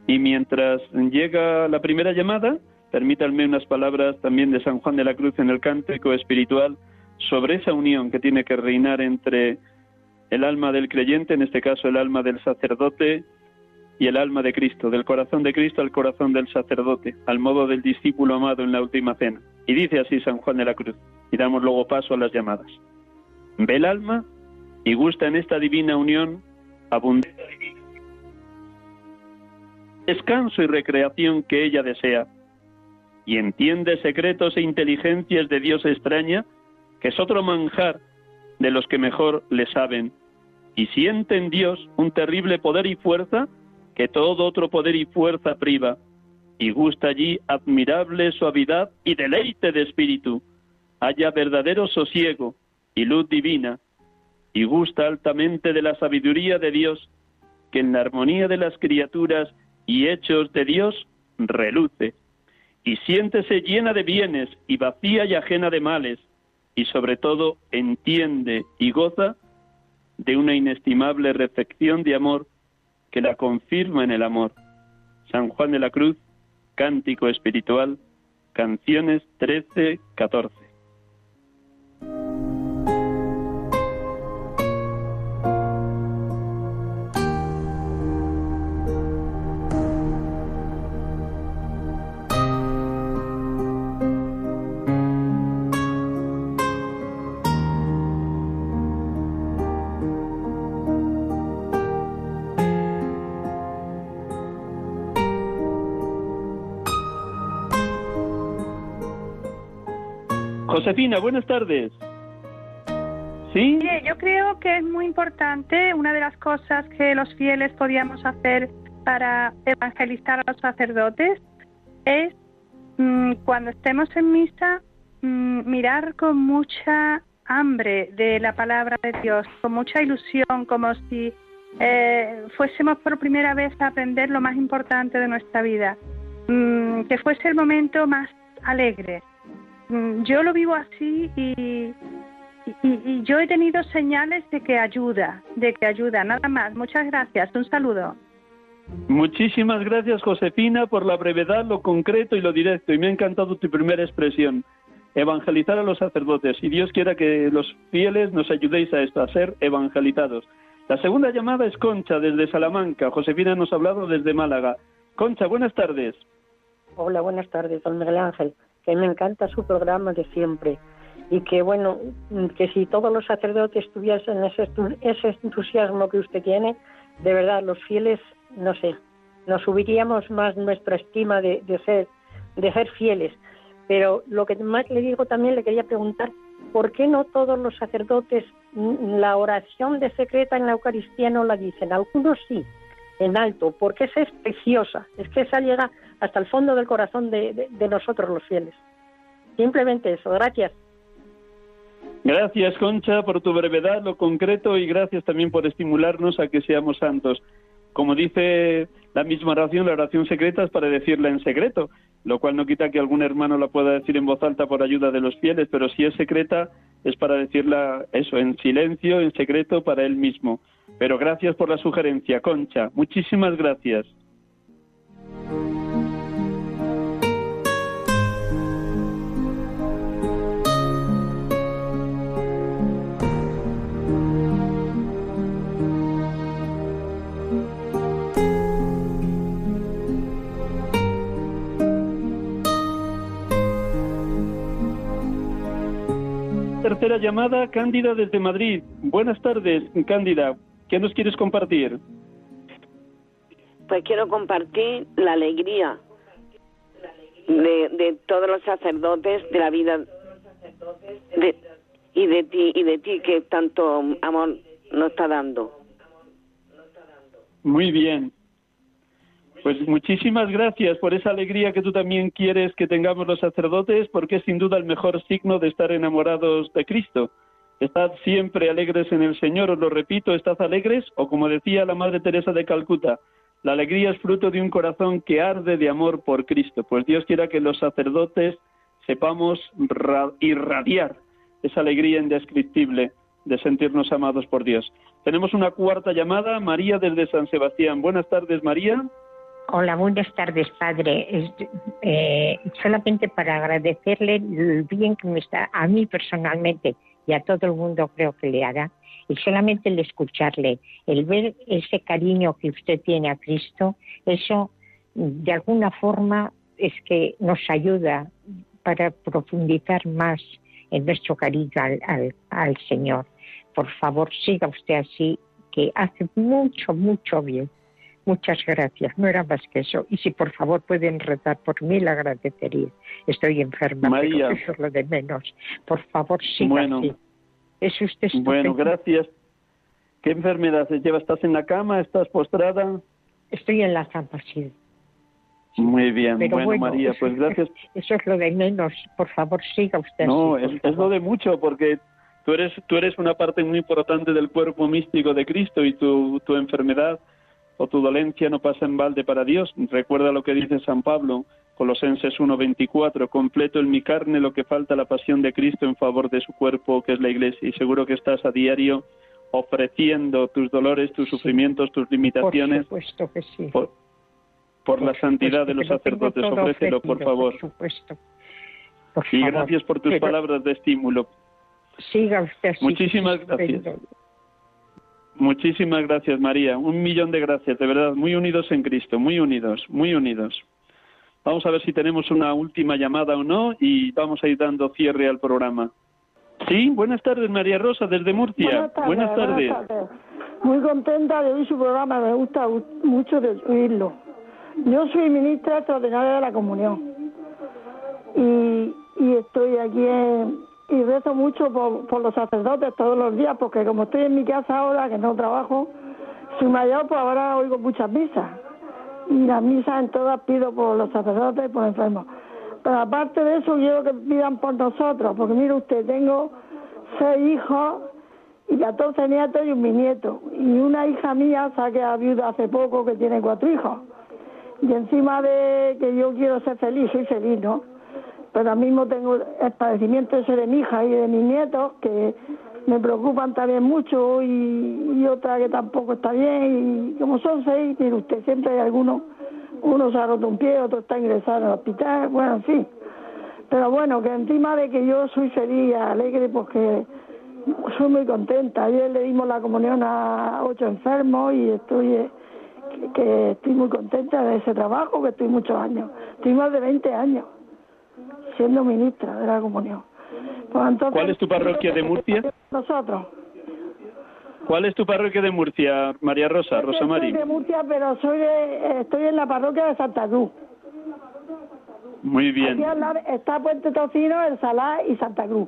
Y mientras llega la primera llamada, permítanme unas palabras también de San Juan de la Cruz en el cántico espiritual sobre esa unión que tiene que reinar entre el alma del creyente, en este caso el alma del sacerdote, y el alma de Cristo, del corazón de Cristo al corazón del sacerdote, al modo del discípulo amado en la última cena. Y dice así San Juan de la Cruz, y damos luego paso a las llamadas. Ve el alma y gusta en esta divina unión abundante descanso y recreación que ella desea. y entiende secretos e inteligencias de Dios extraña, que es otro manjar de los que mejor le saben, y siente en Dios un terrible poder y fuerza que todo otro poder y fuerza priva, y gusta allí admirable suavidad y deleite de espíritu, haya verdadero sosiego y luz divina, y gusta altamente de la sabiduría de Dios, que en la armonía de las criaturas y hechos de Dios reluce, y siéntese llena de bienes y vacía y ajena de males, y sobre todo entiende y goza de una inestimable reflexión de amor que la confirma en el amor. San Juan de la Cruz, Cántico Espiritual, canciones 13, Josefina, buenas tardes. ¿Sí? yo creo que es muy importante, una de las cosas que los fieles podíamos hacer para evangelizar a los sacerdotes es mm, cuando estemos en misa mm, mirar con mucha hambre de la palabra de Dios, con mucha ilusión, como si eh, fuésemos por primera vez a aprender lo más importante de nuestra vida, mm, que fuese el momento más alegre, yo lo vivo así y, y, yo he tenido señales de que ayuda, de que ayuda, nada más. Muchas gracias, un saludo. Muchísimas gracias, Josefina, por la brevedad, lo concreto y lo directo. Y me ha encantado tu primera expresión, evangelizar a los sacerdotes. Y Dios quiera que los fieles nos ayudéis a esto, a ser evangelizados. La segunda llamada es Concha, desde Salamanca. Josefina nos ha hablado desde Málaga. Concha, buenas tardes. Hola, buenas tardes, don Miguel Ángel que me encanta su programa de siempre y que bueno, que si todos los sacerdotes tuviesen ese, ese entusiasmo que usted tiene, de verdad los fieles, no sé, nos subiríamos más nuestra estima de, ser de ser fieles. Pero lo que más le digo también le quería preguntar, ¿por qué no todos los sacerdotes la oración de secreta en la Eucaristía no la dicen? Algunos sí, en alto, porque esa es preciosa, es que esa llega hasta el fondo del corazón de, nosotros los fieles. Simplemente eso, gracias. Gracias, Concha, por tu brevedad, lo concreto y gracias también por estimularnos a que seamos santos. Como dice la misma oración, la oración secreta es para decirla en secreto, lo cual no quita que algún hermano la pueda decir en voz alta por ayuda de los fieles, pero si es secreta es para decirla eso, en silencio, en secreto, para él mismo. Pero gracias por la sugerencia, Concha. Muchísimas gracias. Tercera llamada, Cándida desde Madrid. Buenas tardes, Cándida. ¿Qué nos quieres compartir? Pues quiero compartir la alegría de, todos los sacerdotes de la vida y de ti y de ti que tanto amor nos está dando. Muy bien. Pues muchísimas gracias por esa alegría que tú también quieres que tengamos los sacerdotes, porque es sin duda el mejor signo de estar enamorados de Cristo. Estad siempre alegres en el Señor, os lo repito, estad alegres, o como decía la Madre Teresa de Calcuta, la alegría es fruto de un corazón que arde de amor por Cristo. Pues Dios quiera que los sacerdotes sepamos irradiar esa alegría indescriptible de sentirnos amados por Dios. Tenemos una cuarta llamada, María desde San Sebastián. Buenas tardes, María. Hola, buenas tardes, padre. Eh, solamente para agradecerle el bien que me está a mí personalmente y a todo el mundo creo que le hará. Y solamente el escucharle, el ver ese cariño que usted tiene a Cristo, eso de alguna forma es que nos ayuda para profundizar más en nuestro cariño al, al Señor. Por favor, siga usted así, que hace mucho, mucho bien. Muchas gracias, no era más que eso. Y si por favor pueden rezar por mí, le agradecería. Estoy enferma, María. pero [laughs] eso es lo de menos. Por favor, siga Bueno. así. Es usted Bueno, estupendo. gracias. ¿Qué enfermedad se lleva? ¿Estás en la cama? ¿Estás postrada? Estoy en la cama, sí. Muy bien. Pero bueno, bueno, María, eso, pues gracias. [laughs] Eso es lo de menos. Por favor, siga usted No, así. es, es lo de mucho, porque tú eres, tú eres una parte muy importante del cuerpo místico de Cristo y tu, tu enfermedad o tu dolencia no pasa en balde para Dios. Recuerda lo que dice San Pablo, Colosenses 1.24, completo en mi carne lo que falta la pasión de Cristo en favor de su cuerpo, que es la Iglesia. Y seguro que estás a diario ofreciendo tus dolores, tus sufrimientos, tus Por limitaciones supuesto que sí. por, por la Por santidad de los sacerdotes. Ofrécelo, por favor. Por supuesto. Por Y favor. gracias por tus Pero palabras de estímulo. Siga usted así. Muchísimas gracias. Muchísimas gracias, María. Un millón de gracias, de verdad. Muy unidos en Cristo, muy unidos, muy unidos. Vamos a ver si tenemos una última llamada o no y vamos a ir dando cierre al programa. Sí, buenas tardes, María Rosa, desde Murcia. Buenas tardes, buenas tardes. Muy contenta de oír su programa, me gusta mucho de oírlo. Yo soy ministra extraordinaria de la comunión y, y estoy aquí en- y rezo mucho por, por los sacerdotes todos los días porque como estoy en mi casa ahora, que no trabajo, soy mayor, pues ahora oigo muchas misas. Y las misas en todas pido por los sacerdotes y por enfermos. Pero aparte de eso, quiero que pidan por nosotros, porque mire usted, tengo seis hijos y 14 nietos y un bisnieto. Y una hija mía ha quedado viuda hace poco que tiene cuatro hijos. Y encima de que yo quiero ser feliz, soy feliz, ¿no? Pero ahora mismo tengo el padecimiento ese de mi hija y de mis nietos que me preocupan también mucho y, otra que tampoco está bien. Y como son seis, mire usted, siempre hay alguno, uno se ha roto un pie, otro está ingresado el hospital, bueno, en fin. Pero bueno, que encima de que yo soy feliz alegre porque soy muy contenta. Ayer le dimos la comunión a ocho enfermos y estoy eh, que, que estoy muy contenta de ese trabajo, que estoy muchos años. Estoy más de 20 años siendo ministra de la comunión. Pues entonces, ¿Cuál es tu parroquia de Murcia? Nosotros. ¿Cuál es tu parroquia de Murcia, María Rosa, Rosa soy Mari? de Murcia, pero soy de, estoy en la parroquia de Santa Cruz. Muy bien, Aquí al lado está Puente Tocino, El Salá y Santa Cruz.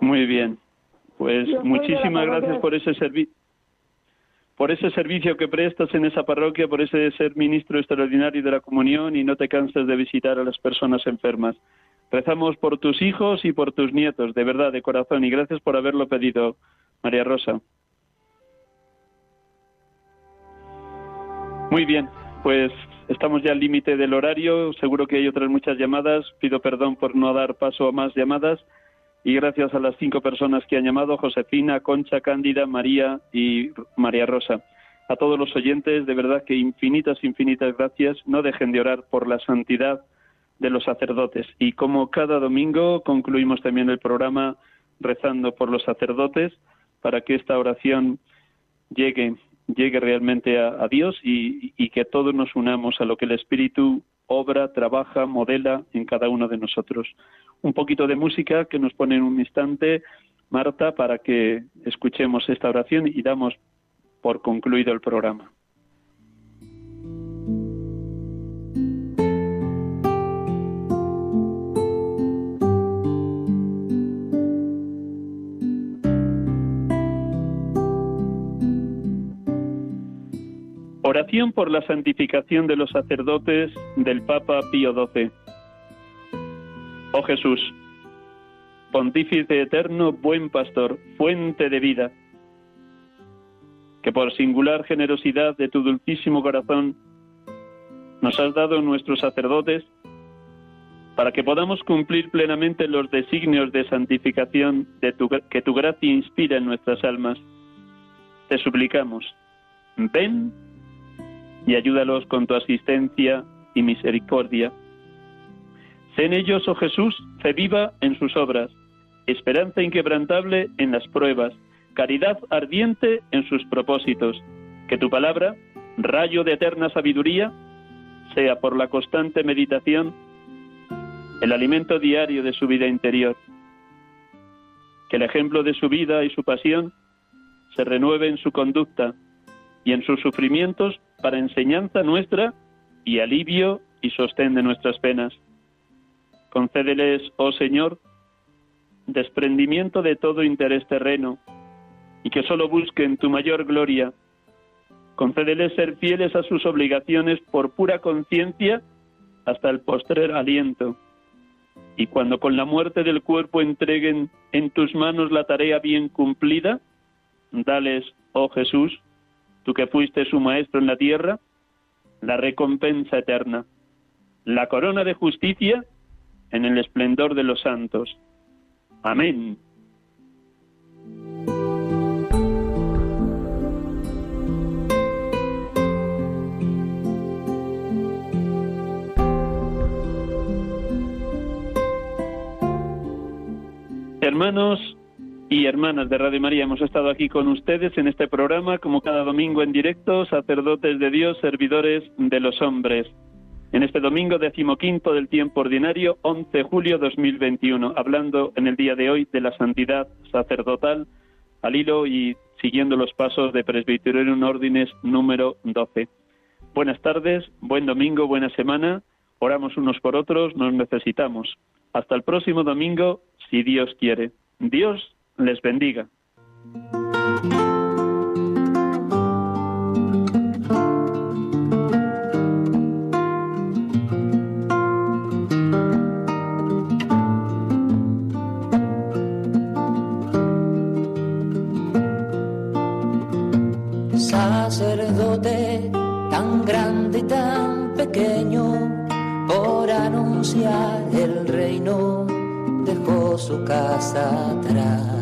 muy bien. Pues Yo soy muchísimas gracias por ese servicio. Por ese servicio que prestas en esa parroquia, por ese ser ministro extraordinario de la comunión y no te cansas de visitar a las personas enfermas. Rezamos por tus hijos y por tus nietos, de verdad, de corazón, y gracias por haberlo pedido, María Rosa. Muy bien, pues estamos ya al límite del horario, seguro que hay otras muchas llamadas, pido perdón por no dar paso a más llamadas y gracias a las cinco personas que han llamado, Josefina, Concha, Cándida, María y María Rosa. A todos los oyentes, de verdad que infinitas, infinitas gracias. No dejen de orar por la santidad de los sacerdotes. Y como cada domingo concluimos también el programa rezando por los sacerdotes para que esta oración llegue, llegue realmente a, Dios y que todos nos unamos a lo que el Espíritu obra, trabaja, modela en cada uno de nosotros. Un poquito de música que nos pone en un instante Marta para que escuchemos esta oración y damos por concluido el programa. Oración por la santificación de los sacerdotes del Papa Pío XII. Oh Jesús, Pontífice eterno, buen pastor, fuente de vida, que por singular generosidad de tu dulcísimo corazón nos has dado nuestros sacerdotes para que podamos cumplir plenamente los designios de santificación que tu gracia inspira en nuestras almas. Te suplicamos, ven y ayúdalos con tu asistencia y misericordia. Sé en ellos, oh Jesús, fe viva en sus obras, esperanza inquebrantable en las pruebas, caridad ardiente en sus propósitos. Que tu palabra, rayo de eterna sabiduría, sea por la constante meditación el alimento diario de su vida interior. Que el ejemplo de su vida y su pasión se renueve en su conducta y en sus sufrimientos para enseñanza nuestra y alivio y sostén de nuestras penas. Concédeles, oh Señor, desprendimiento de todo interés terreno y que sólo busquen tu mayor gloria. Concédeles ser fieles a sus obligaciones por pura conciencia hasta el postrer aliento. Y cuando con la muerte del cuerpo entreguen en tus manos la tarea bien cumplida, dales, oh Jesús, tú que fuiste su maestro en la tierra, la recompensa eterna, la corona de justicia en el esplendor de los santos. Amén. Hermanos y hermanas de Radio María, hemos estado aquí con ustedes en este programa, como cada domingo en directo, sacerdotes de Dios, servidores de los hombres. En este domingo decimoquinto del tiempo ordinario, 11 de julio 2021, hablando en el día de hoy de la santidad sacerdotal, al hilo y siguiendo los pasos de Presbyterium Ordines número 12. Buenas tardes, buen domingo, buena semana. Oramos unos por otros, nos necesitamos. Hasta el próximo domingo, si Dios quiere. Dios les bendiga. Sacerdote tan grande y tan pequeño por anunciar el reino dejó su casa atrás.